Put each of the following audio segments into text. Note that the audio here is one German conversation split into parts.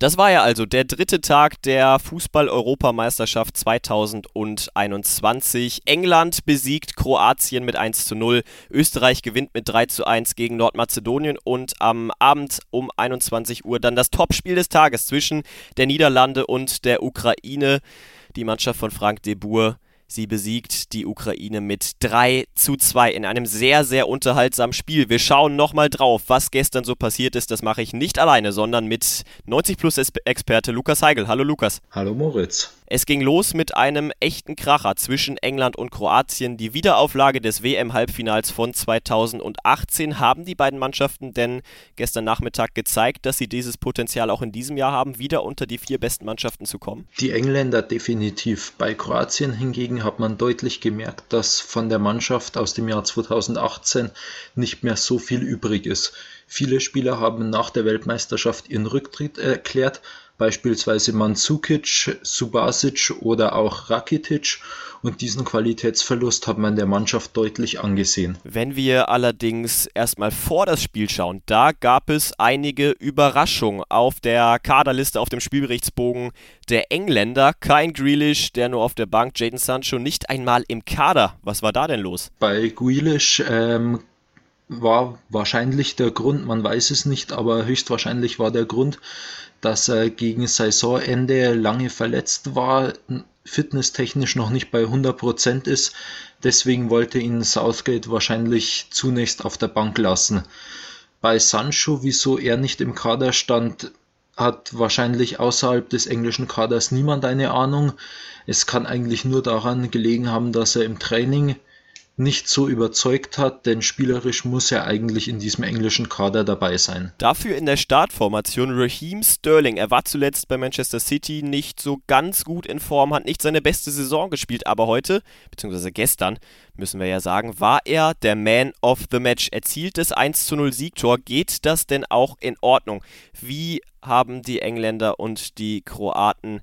Das war ja also der dritte Tag der Fußball-Europameisterschaft 2021. England besiegt Kroatien mit 1 zu 0. Österreich gewinnt mit 3 zu 1 gegen Nordmazedonien und am Abend um 21 Uhr dann das Topspiel des Tages zwischen der Niederlande und der Ukraine. Die Mannschaft von Frank de Boer Sie besiegt die Ukraine mit 3 zu 2 in einem sehr, sehr unterhaltsamen Spiel. Wir schauen nochmal drauf, was gestern so passiert ist. Das mache ich nicht alleine, sondern mit 90 Plus Experte Lukas Heigel. Hallo Lukas. Hallo Moritz. Es ging los mit einem echten Kracher zwischen England und Kroatien. Die Wiederauflage des WM-Halbfinals von 2018 haben die beiden Mannschaften denn gestern Nachmittag gezeigt, dass sie dieses Potenzial auch in diesem Jahr haben, wieder unter die vier besten Mannschaften zu kommen? Die Engländer definitiv. Bei Kroatien hingegen hat man deutlich gemerkt, dass von der Mannschaft aus dem Jahr 2018 nicht mehr so viel übrig ist. Viele Spieler haben nach der Weltmeisterschaft ihren Rücktritt erklärt, beispielsweise Mandzukic, Subasic oder auch Rakitic und diesen Qualitätsverlust hat man der Mannschaft deutlich angesehen. Wenn wir allerdings erstmal vor das Spiel schauen, da gab es einige Überraschungen auf der Kaderliste, auf dem Spielberichtsbogen der Engländer. Kein Grealish, der nur auf der Bank, Jaden Sancho nicht einmal im Kader. Was war da denn los? Bei Grealish ähm, war wahrscheinlich der Grund, man weiß es nicht, aber höchstwahrscheinlich war der Grund, dass er gegen Saisonende lange verletzt war, fitnesstechnisch noch nicht bei 100% ist. Deswegen wollte ihn Southgate wahrscheinlich zunächst auf der Bank lassen. Bei Sancho, wieso er nicht im Kader stand, hat wahrscheinlich außerhalb des englischen Kaders niemand eine Ahnung. Es kann eigentlich nur daran gelegen haben, dass er im Training nicht so überzeugt hat, denn spielerisch muss er eigentlich in diesem englischen Kader dabei sein. Dafür in der Startformation Raheem Sterling. Er war zuletzt bei Manchester City nicht so ganz gut in Form, hat nicht seine beste Saison gespielt, aber heute, beziehungsweise gestern, müssen wir ja sagen, war er der Man of the Match. Erzielt das 1 zu 0 Siegtor. Geht das denn auch in Ordnung? Wie haben die Engländer und die Kroaten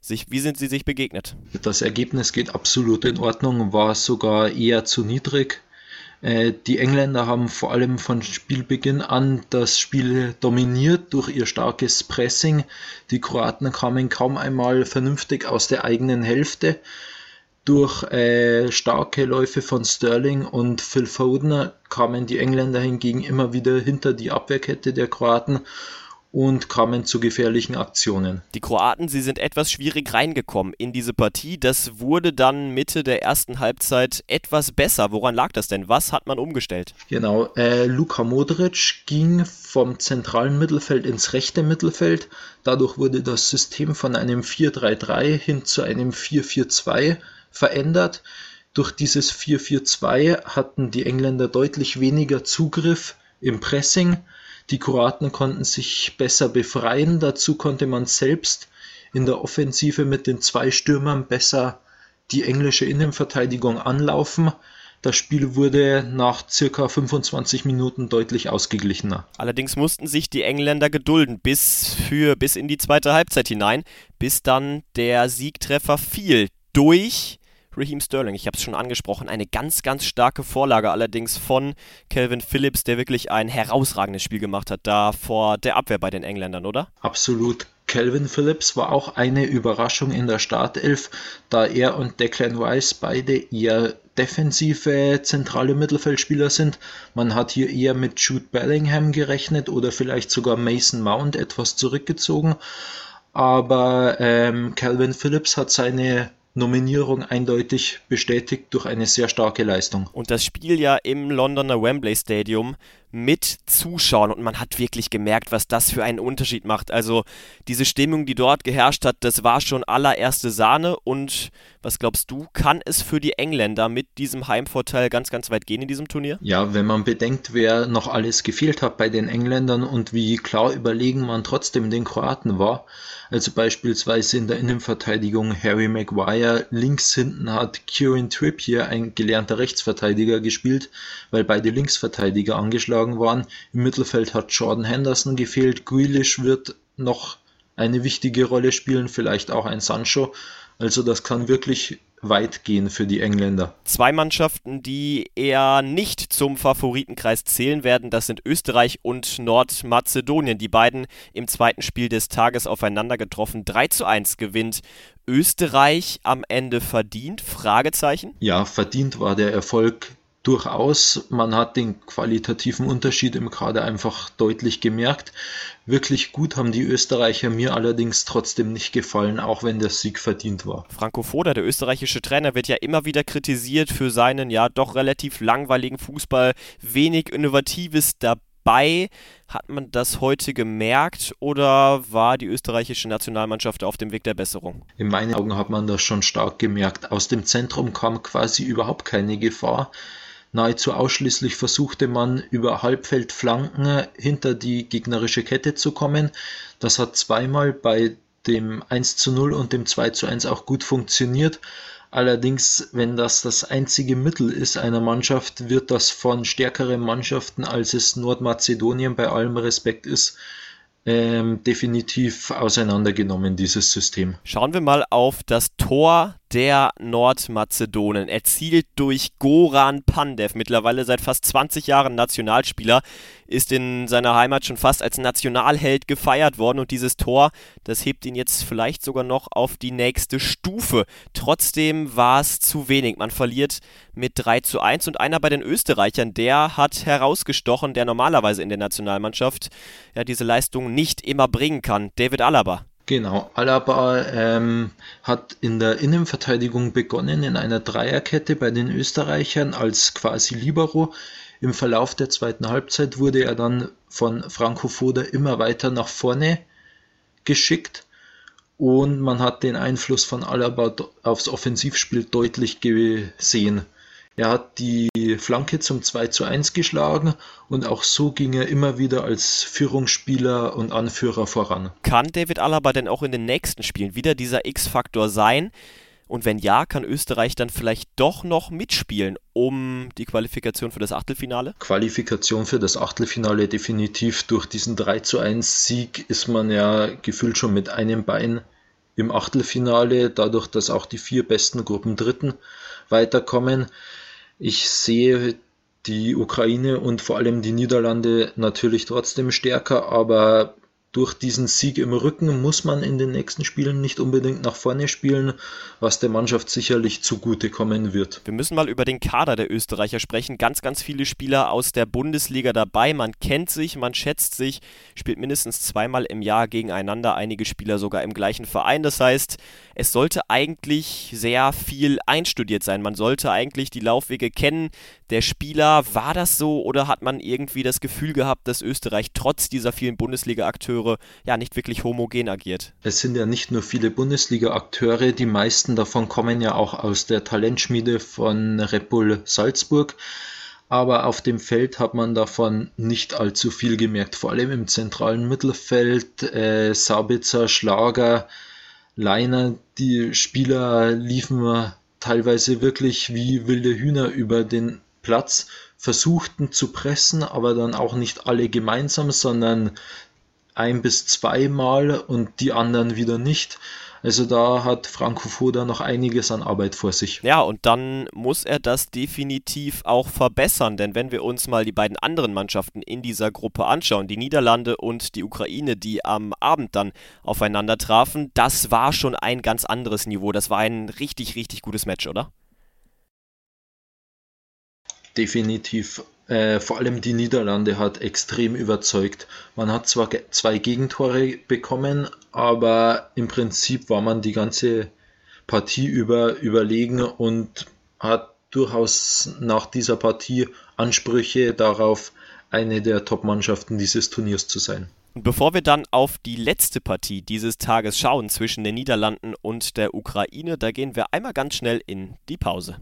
sich, wie sind sie sich begegnet? Das Ergebnis geht absolut in Ordnung, war sogar eher zu niedrig. Äh, die Engländer haben vor allem von Spielbeginn an das Spiel dominiert durch ihr starkes Pressing. Die Kroaten kamen kaum einmal vernünftig aus der eigenen Hälfte. Durch äh, starke Läufe von Sterling und Phil Foden kamen die Engländer hingegen immer wieder hinter die Abwehrkette der Kroaten und kamen zu gefährlichen Aktionen. Die Kroaten, sie sind etwas schwierig reingekommen in diese Partie. Das wurde dann Mitte der ersten Halbzeit etwas besser. Woran lag das denn? Was hat man umgestellt? Genau, äh, Luka Modric ging vom zentralen Mittelfeld ins rechte Mittelfeld. Dadurch wurde das System von einem 4-3-3 hin zu einem 4-4-2 verändert. Durch dieses 4-4-2 hatten die Engländer deutlich weniger Zugriff im Pressing die Kroaten konnten sich besser befreien, dazu konnte man selbst in der Offensive mit den zwei Stürmern besser die englische Innenverteidigung anlaufen. Das Spiel wurde nach circa 25 Minuten deutlich ausgeglichener. Allerdings mussten sich die Engländer gedulden bis für bis in die zweite Halbzeit hinein, bis dann der Siegtreffer fiel durch Raheem Sterling, ich habe es schon angesprochen, eine ganz, ganz starke Vorlage allerdings von Calvin Phillips, der wirklich ein herausragendes Spiel gemacht hat, da vor der Abwehr bei den Engländern, oder? Absolut. Calvin Phillips war auch eine Überraschung in der Startelf, da er und Declan Rice beide eher defensive zentrale Mittelfeldspieler sind. Man hat hier eher mit Jude Bellingham gerechnet oder vielleicht sogar Mason Mount etwas zurückgezogen. Aber ähm, Calvin Phillips hat seine Nominierung eindeutig bestätigt durch eine sehr starke Leistung. Und das Spiel ja im Londoner Wembley Stadium mit Zuschauern und man hat wirklich gemerkt, was das für einen Unterschied macht. Also diese Stimmung, die dort geherrscht hat, das war schon allererste Sahne und was glaubst du, kann es für die Engländer mit diesem Heimvorteil ganz, ganz weit gehen in diesem Turnier? Ja, wenn man bedenkt, wer noch alles gefehlt hat bei den Engländern und wie klar überlegen man trotzdem den Kroaten war, also beispielsweise in der Innenverteidigung Harry Maguire, links hinten hat Kieran Trippier, ein gelernter Rechtsverteidiger, gespielt, weil beide Linksverteidiger angeschlagen waren. Im Mittelfeld hat Jordan Henderson gefehlt, Grealish wird noch eine wichtige Rolle spielen, vielleicht auch ein Sancho. Also das kann wirklich weit gehen für die Engländer. Zwei Mannschaften, die eher nicht zum Favoritenkreis zählen werden, das sind Österreich und Nordmazedonien. Die beiden im zweiten Spiel des Tages aufeinander getroffen. 3 zu 1 gewinnt Österreich am Ende verdient? Fragezeichen. Ja, verdient war der Erfolg durchaus. Man hat den qualitativen Unterschied im Kader einfach deutlich gemerkt. Wirklich gut haben die Österreicher mir allerdings trotzdem nicht gefallen, auch wenn der Sieg verdient war. Franco Foda, der österreichische Trainer, wird ja immer wieder kritisiert für seinen ja doch relativ langweiligen Fußball, wenig Innovatives dabei. Hat man das heute gemerkt oder war die österreichische Nationalmannschaft auf dem Weg der Besserung? In meinen Augen hat man das schon stark gemerkt. Aus dem Zentrum kam quasi überhaupt keine Gefahr. Nahezu ausschließlich versuchte man über Halbfeldflanken hinter die gegnerische Kette zu kommen. Das hat zweimal bei dem 1 zu 0 und dem 2 zu 1 auch gut funktioniert. Allerdings, wenn das das einzige Mittel ist einer Mannschaft, wird das von stärkeren Mannschaften, als es Nordmazedonien bei allem Respekt ist, ähm, definitiv auseinandergenommen, dieses System. Schauen wir mal auf das Tor der Nordmazedonen, erzielt durch Goran Pandev, mittlerweile seit fast 20 Jahren Nationalspieler, ist in seiner Heimat schon fast als Nationalheld gefeiert worden und dieses Tor, das hebt ihn jetzt vielleicht sogar noch auf die nächste Stufe. Trotzdem war es zu wenig. Man verliert mit 3 zu 1 und einer bei den Österreichern, der hat herausgestochen, der normalerweise in der Nationalmannschaft ja diese Leistung nicht immer bringen kann. David Alaba. Genau, Alaba ähm, hat in der Innenverteidigung begonnen in einer Dreierkette bei den Österreichern als quasi Libero. Im Verlauf der zweiten Halbzeit wurde er dann von Franco Foda immer weiter nach vorne geschickt und man hat den Einfluss von Alaba aufs Offensivspiel deutlich gesehen. Er hat die Flanke zum 2 zu 1 geschlagen und auch so ging er immer wieder als Führungsspieler und Anführer voran. Kann David Alaba denn auch in den nächsten Spielen wieder dieser X-Faktor sein? Und wenn ja, kann Österreich dann vielleicht doch noch mitspielen um die Qualifikation für das Achtelfinale? Qualifikation für das Achtelfinale definitiv. Durch diesen 3 zu 1 Sieg ist man ja gefühlt schon mit einem Bein im Achtelfinale, dadurch, dass auch die vier besten Gruppen Dritten weiterkommen. Ich sehe die Ukraine und vor allem die Niederlande natürlich trotzdem stärker, aber durch diesen Sieg im Rücken muss man in den nächsten Spielen nicht unbedingt nach vorne spielen, was der Mannschaft sicherlich zugutekommen wird. Wir müssen mal über den Kader der Österreicher sprechen. Ganz, ganz viele Spieler aus der Bundesliga dabei. Man kennt sich, man schätzt sich, spielt mindestens zweimal im Jahr gegeneinander, einige Spieler sogar im gleichen Verein. Das heißt, es sollte eigentlich sehr viel einstudiert sein. Man sollte eigentlich die Laufwege kennen. Der Spieler, war das so oder hat man irgendwie das Gefühl gehabt, dass Österreich trotz dieser vielen Bundesliga-Akteure Akteure ja nicht wirklich homogen agiert. Es sind ja nicht nur viele Bundesliga-Akteure, die meisten davon kommen ja auch aus der Talentschmiede von Red Bull Salzburg. Aber auf dem Feld hat man davon nicht allzu viel gemerkt, vor allem im zentralen Mittelfeld. Äh, Sabitzer, Schlager, Leiner, die Spieler liefen teilweise wirklich wie wilde Hühner über den Platz, versuchten zu pressen, aber dann auch nicht alle gemeinsam, sondern ein bis zweimal und die anderen wieder nicht. Also da hat Franco Foda noch einiges an Arbeit vor sich. Ja, und dann muss er das definitiv auch verbessern, denn wenn wir uns mal die beiden anderen Mannschaften in dieser Gruppe anschauen, die Niederlande und die Ukraine, die am Abend dann aufeinander trafen, das war schon ein ganz anderes Niveau. Das war ein richtig, richtig gutes Match, oder? Definitiv. Äh, vor allem die Niederlande hat extrem überzeugt. Man hat zwar ge zwei Gegentore bekommen, aber im Prinzip war man die ganze Partie über überlegen und hat durchaus nach dieser Partie Ansprüche darauf, eine der Top-Mannschaften dieses Turniers zu sein. Bevor wir dann auf die letzte Partie dieses Tages schauen zwischen den Niederlanden und der Ukraine, da gehen wir einmal ganz schnell in die Pause.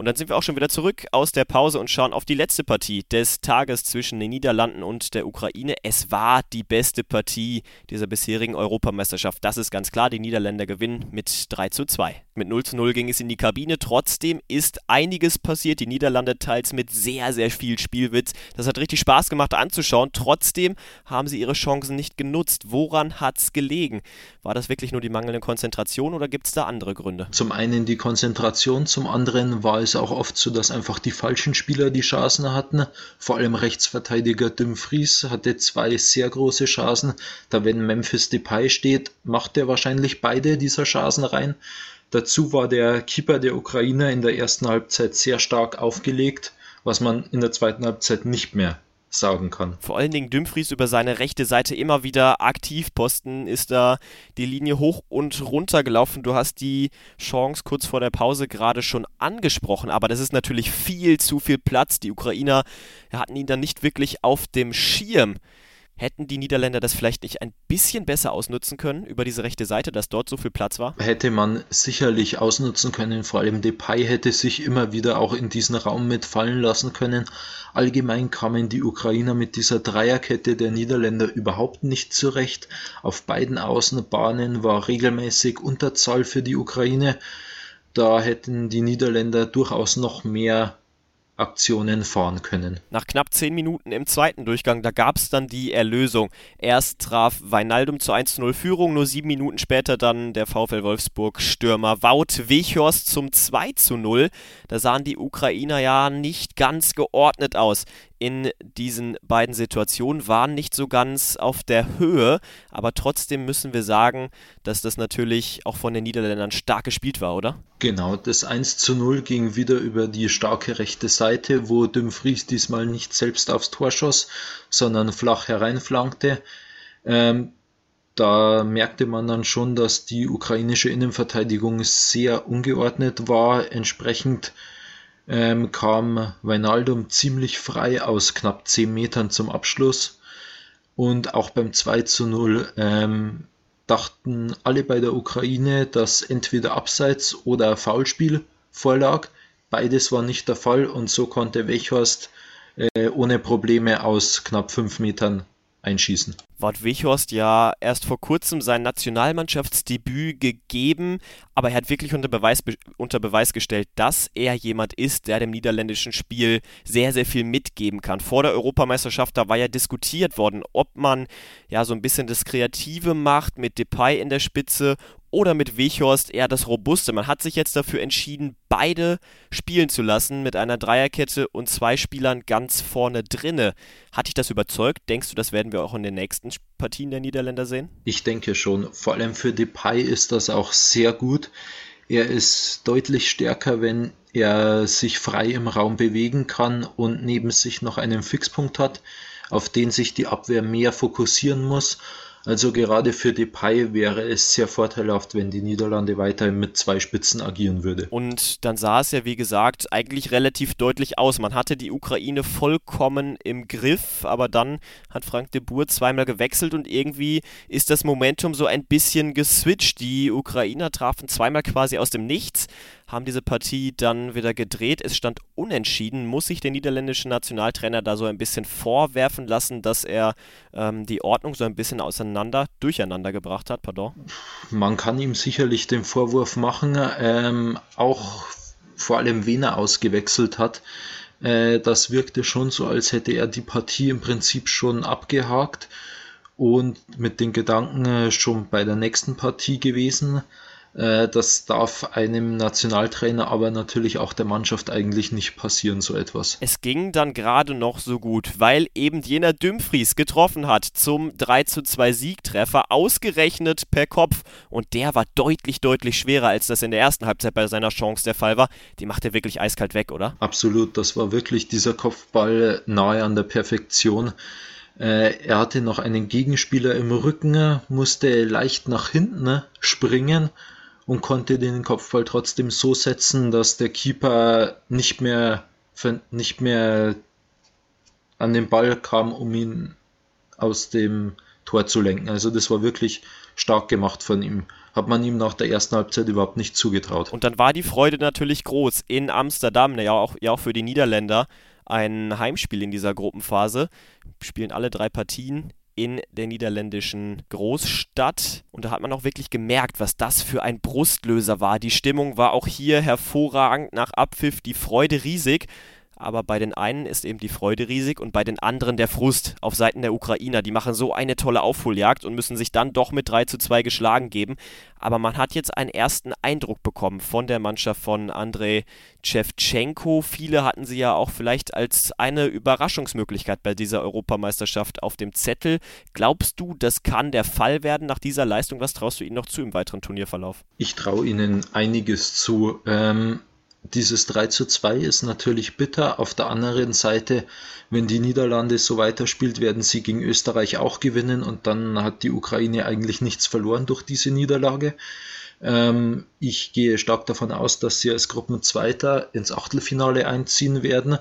Und dann sind wir auch schon wieder zurück aus der Pause und schauen auf die letzte Partie des Tages zwischen den Niederlanden und der Ukraine. Es war die beste Partie dieser bisherigen Europameisterschaft. Das ist ganz klar. Die Niederländer gewinnen mit 3 zu 2. Mit 0 zu 0 ging es in die Kabine. Trotzdem ist einiges passiert. Die Niederlande teils mit sehr, sehr viel Spielwitz. Das hat richtig Spaß gemacht anzuschauen. Trotzdem haben sie ihre Chancen nicht genutzt. Woran hat es gelegen? War das wirklich nur die mangelnde Konzentration oder gibt es da andere Gründe? Zum einen die Konzentration, zum anderen war es auch oft so, dass einfach die falschen Spieler die Chancen hatten. Vor allem Rechtsverteidiger Dumfries hatte zwei sehr große Chancen. Da wenn Memphis Depay steht, macht er wahrscheinlich beide dieser Chancen rein. Dazu war der Keeper der Ukrainer in der ersten Halbzeit sehr stark aufgelegt, was man in der zweiten Halbzeit nicht mehr sagen kann. Vor allen Dingen Dumfries über seine rechte Seite immer wieder aktiv posten, ist da die Linie hoch und runter gelaufen. Du hast die Chance kurz vor der Pause gerade schon angesprochen, aber das ist natürlich viel zu viel Platz. Die Ukrainer hatten ihn dann nicht wirklich auf dem Schirm. Hätten die Niederländer das vielleicht nicht ein bisschen besser ausnutzen können über diese rechte Seite, dass dort so viel Platz war? Hätte man sicherlich ausnutzen können. Vor allem Depay hätte sich immer wieder auch in diesen Raum mitfallen lassen können. Allgemein kamen die Ukrainer mit dieser Dreierkette der Niederländer überhaupt nicht zurecht. Auf beiden Außenbahnen war regelmäßig Unterzahl für die Ukraine. Da hätten die Niederländer durchaus noch mehr Aktionen fahren können. Nach knapp 10 Minuten im zweiten Durchgang, da gab es dann die Erlösung. Erst traf Weinaldum zur 1-0 Führung, nur sieben Minuten später dann der VfL Wolfsburg Stürmer Wout Weghorst zum 2-0. Da sahen die Ukrainer ja nicht ganz geordnet aus in diesen beiden Situationen waren nicht so ganz auf der Höhe, aber trotzdem müssen wir sagen, dass das natürlich auch von den Niederländern stark gespielt war, oder? Genau, das 1 zu 0 ging wieder über die starke rechte Seite, wo Dumfries diesmal nicht selbst aufs Tor schoss, sondern flach hereinflankte. Ähm, da merkte man dann schon, dass die ukrainische Innenverteidigung sehr ungeordnet war. Entsprechend ähm, kam Weinaldum ziemlich frei aus knapp 10 Metern zum Abschluss. Und auch beim 2 zu 0 ähm, dachten alle bei der Ukraine, dass entweder Abseits oder Foulspiel vorlag. Beides war nicht der Fall und so konnte Wechhorst äh, ohne Probleme aus knapp 5 Metern einschießen. Wort Wichhorst ja erst vor kurzem sein Nationalmannschaftsdebüt gegeben, aber er hat wirklich unter Beweis, unter Beweis gestellt, dass er jemand ist, der dem niederländischen Spiel sehr, sehr viel mitgeben kann. Vor der Europameisterschaft, da war ja diskutiert worden, ob man ja so ein bisschen das Kreative macht mit Depay in der Spitze oder mit Weghorst eher das Robuste. Man hat sich jetzt dafür entschieden, beide spielen zu lassen mit einer Dreierkette und zwei Spielern ganz vorne drinne. Hat dich das überzeugt? Denkst du, das werden wir auch in den nächsten Partien der Niederländer sehen? Ich denke schon. Vor allem für Depay ist das auch sehr gut. Er ist deutlich stärker, wenn er sich frei im Raum bewegen kann und neben sich noch einen Fixpunkt hat, auf den sich die Abwehr mehr fokussieren muss. Also gerade für Depay wäre es sehr vorteilhaft, wenn die Niederlande weiterhin mit zwei Spitzen agieren würde. Und dann sah es ja, wie gesagt, eigentlich relativ deutlich aus. Man hatte die Ukraine vollkommen im Griff, aber dann hat Frank de Boer zweimal gewechselt und irgendwie ist das Momentum so ein bisschen geswitcht. Die Ukrainer trafen zweimal quasi aus dem Nichts, haben diese Partie dann wieder gedreht. Es stand unentschieden. Muss sich der niederländische Nationaltrainer da so ein bisschen vorwerfen lassen, dass er ähm, die Ordnung so ein bisschen auseinander, durcheinander gebracht hat? Pardon? Man kann ihm sicherlich den Vorwurf machen, ähm, auch vor allem wen er ausgewechselt hat. Äh, das wirkte schon so, als hätte er die Partie im Prinzip schon abgehakt und mit den Gedanken äh, schon bei der nächsten Partie gewesen. Äh, das darf einem Nationaltrainer, aber natürlich auch der Mannschaft eigentlich nicht passieren, so etwas. Es ging dann gerade noch so gut, weil eben jener Dumfries getroffen hat zum 3 zu 2 Siegtreffer, ausgerechnet per Kopf. Und der war deutlich, deutlich schwerer, als das in der ersten Halbzeit bei seiner Chance der Fall war. Die macht er wirklich eiskalt weg, oder? Absolut, das war wirklich dieser Kopfball nahe an der Perfektion. Äh, er hatte noch einen Gegenspieler im Rücken, musste leicht nach hinten springen und konnte den Kopfball trotzdem so setzen, dass der Keeper nicht mehr, nicht mehr an den Ball kam, um ihn aus dem Tor zu lenken. Also das war wirklich stark gemacht von ihm. Hat man ihm nach der ersten Halbzeit überhaupt nicht zugetraut. Und dann war die Freude natürlich groß in Amsterdam, ja auch, ja auch für die Niederländer. Ein Heimspiel in dieser Gruppenphase. Spielen alle drei Partien in der niederländischen Großstadt. Und da hat man auch wirklich gemerkt, was das für ein Brustlöser war. Die Stimmung war auch hier hervorragend nach Abpfiff, die Freude riesig aber bei den einen ist eben die Freude riesig und bei den anderen der Frust auf Seiten der Ukrainer. Die machen so eine tolle Aufholjagd und müssen sich dann doch mit 3 zu 2 geschlagen geben. Aber man hat jetzt einen ersten Eindruck bekommen von der Mannschaft von Andrei Shevchenko. Viele hatten sie ja auch vielleicht als eine Überraschungsmöglichkeit bei dieser Europameisterschaft auf dem Zettel. Glaubst du, das kann der Fall werden nach dieser Leistung? Was traust du ihnen noch zu im weiteren Turnierverlauf? Ich traue ihnen einiges zu. Ähm, dieses 3 zu 2 ist natürlich bitter. Auf der anderen Seite, wenn die Niederlande so weiterspielt, werden sie gegen Österreich auch gewinnen und dann hat die Ukraine eigentlich nichts verloren durch diese Niederlage. Ähm, ich gehe stark davon aus, dass sie als Gruppenzweiter ins Achtelfinale einziehen werden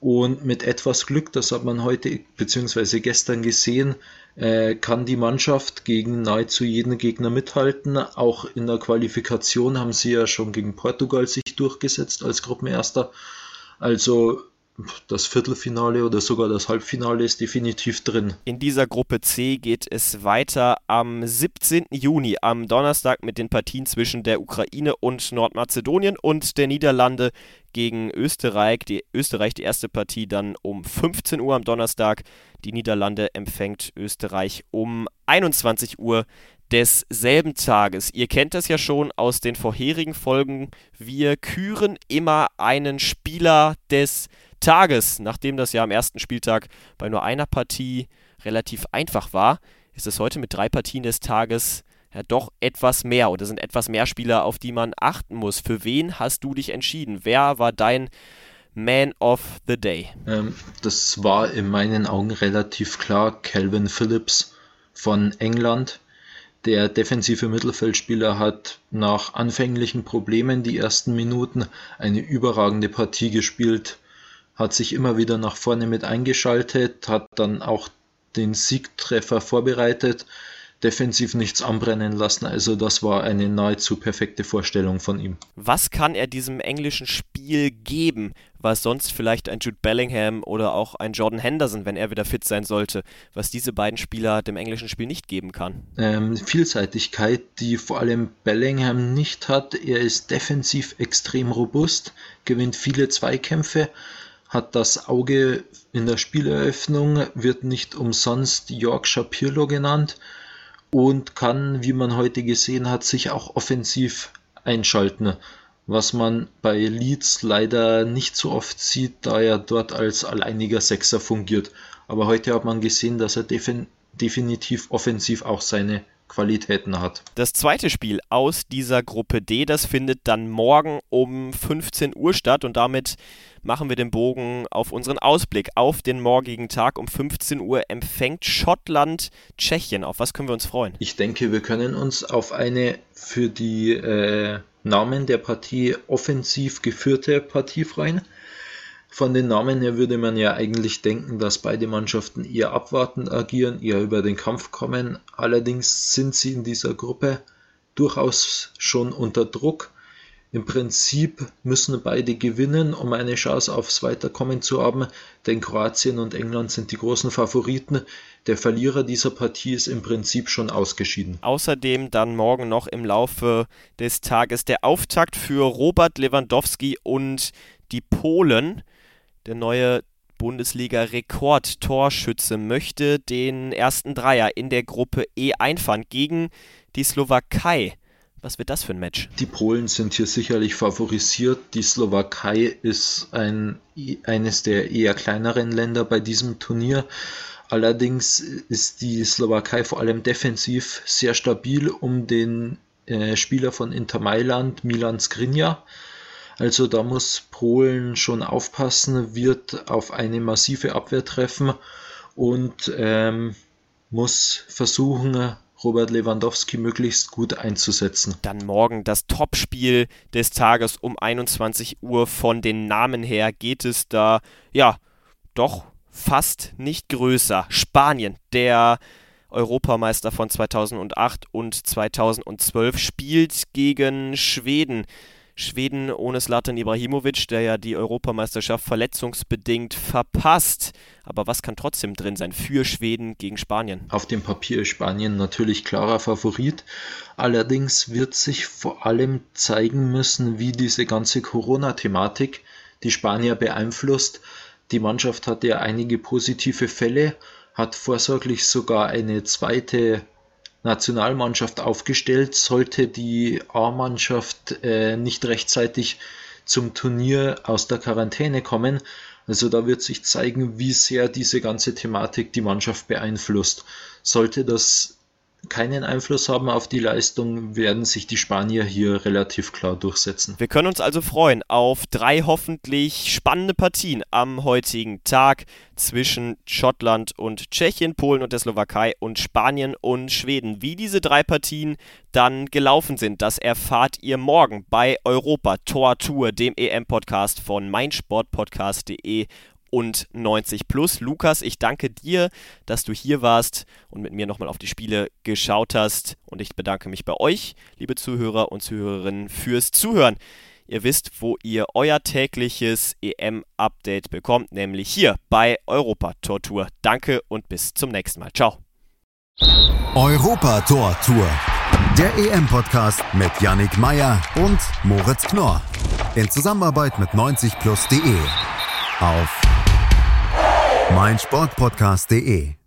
und mit etwas Glück, das hat man heute bzw. gestern gesehen, äh, kann die Mannschaft gegen nahezu jeden Gegner mithalten. Auch in der Qualifikation haben sie ja schon gegen Portugal sich durchgesetzt als Gruppenerster. Also das Viertelfinale oder sogar das Halbfinale ist definitiv drin. In dieser Gruppe C geht es weiter am 17. Juni, am Donnerstag mit den Partien zwischen der Ukraine und Nordmazedonien und der Niederlande gegen Österreich. Die Österreich die erste Partie dann um 15 Uhr am Donnerstag. Die Niederlande empfängt Österreich um 21 Uhr desselben Tages. Ihr kennt das ja schon aus den vorherigen Folgen. Wir küren immer einen Spieler des Tages, nachdem das ja am ersten Spieltag bei nur einer Partie relativ einfach war, ist es heute mit drei Partien des Tages ja doch etwas mehr oder sind etwas mehr Spieler, auf die man achten muss. Für wen hast du dich entschieden? Wer war dein Man of the Day? Ähm, das war in meinen Augen relativ klar Calvin Phillips von England. Der defensive Mittelfeldspieler hat nach anfänglichen Problemen die ersten Minuten eine überragende Partie gespielt hat sich immer wieder nach vorne mit eingeschaltet, hat dann auch den Siegtreffer vorbereitet, defensiv nichts anbrennen lassen. Also das war eine nahezu perfekte Vorstellung von ihm. Was kann er diesem englischen Spiel geben, was sonst vielleicht ein Jude Bellingham oder auch ein Jordan Henderson, wenn er wieder fit sein sollte, was diese beiden Spieler dem englischen Spiel nicht geben kann? Ähm, Vielseitigkeit, die vor allem Bellingham nicht hat. Er ist defensiv extrem robust, gewinnt viele Zweikämpfe hat das Auge in der Spieleröffnung, wird nicht umsonst Yorkshire Pirlo genannt und kann, wie man heute gesehen hat, sich auch offensiv einschalten, was man bei Leeds leider nicht so oft sieht, da er dort als alleiniger Sechser fungiert. Aber heute hat man gesehen, dass er defin definitiv offensiv auch seine Qualitäten hat. Das zweite Spiel aus dieser Gruppe D, das findet dann morgen um 15 Uhr statt und damit machen wir den Bogen auf unseren Ausblick auf den morgigen Tag. Um 15 Uhr empfängt Schottland Tschechien. Auf was können wir uns freuen? Ich denke, wir können uns auf eine für die äh, Namen der Partie offensiv geführte Partie freuen. Von den Namen her würde man ja eigentlich denken, dass beide Mannschaften eher abwartend agieren, eher über den Kampf kommen. Allerdings sind sie in dieser Gruppe durchaus schon unter Druck. Im Prinzip müssen beide gewinnen, um eine Chance aufs Weiterkommen zu haben, denn Kroatien und England sind die großen Favoriten. Der Verlierer dieser Partie ist im Prinzip schon ausgeschieden. Außerdem dann morgen noch im Laufe des Tages der Auftakt für Robert Lewandowski und die Polen. Der neue Bundesliga-Rekordtorschütze möchte den ersten Dreier in der Gruppe E einfahren gegen die Slowakei. Was wird das für ein Match? Die Polen sind hier sicherlich favorisiert. Die Slowakei ist ein, eines der eher kleineren Länder bei diesem Turnier. Allerdings ist die Slowakei vor allem defensiv sehr stabil um den äh, Spieler von Inter Mailand, Milan Skriniar. Also da muss Polen schon aufpassen, wird auf eine massive Abwehr treffen und ähm, muss versuchen, Robert Lewandowski möglichst gut einzusetzen. Dann morgen das Topspiel des Tages um 21 Uhr. Von den Namen her geht es da, ja, doch fast nicht größer. Spanien, der Europameister von 2008 und 2012, spielt gegen Schweden. Schweden ohne Slatan Ibrahimovic, der ja die Europameisterschaft verletzungsbedingt verpasst. Aber was kann trotzdem drin sein für Schweden gegen Spanien? Auf dem Papier ist Spanien natürlich klarer Favorit. Allerdings wird sich vor allem zeigen müssen, wie diese ganze Corona-Thematik die Spanier beeinflusst. Die Mannschaft hatte ja einige positive Fälle, hat vorsorglich sogar eine zweite Nationalmannschaft aufgestellt, sollte die A-Mannschaft äh, nicht rechtzeitig zum Turnier aus der Quarantäne kommen. Also da wird sich zeigen, wie sehr diese ganze Thematik die Mannschaft beeinflusst. Sollte das keinen Einfluss haben auf die Leistung, werden sich die Spanier hier relativ klar durchsetzen. Wir können uns also freuen auf drei hoffentlich spannende Partien am heutigen Tag zwischen Schottland und Tschechien, Polen und der Slowakei und Spanien und Schweden. Wie diese drei Partien dann gelaufen sind, das erfahrt ihr morgen bei Europa Tor Tour, dem EM-Podcast von meinsportpodcast.de und 90 plus. Lukas, ich danke dir, dass du hier warst und mit mir nochmal auf die Spiele geschaut hast. Und ich bedanke mich bei euch, liebe Zuhörer und Zuhörerinnen, fürs Zuhören. Ihr wisst, wo ihr euer tägliches EM-Update bekommt, nämlich hier bei Europa Tortur. Danke und bis zum nächsten Mal. Ciao. Europa Tor Tour. Der EM-Podcast mit Yannick Meyer und Moritz Knorr. In Zusammenarbeit mit 90plus.de. Auf meinsportpodcast.de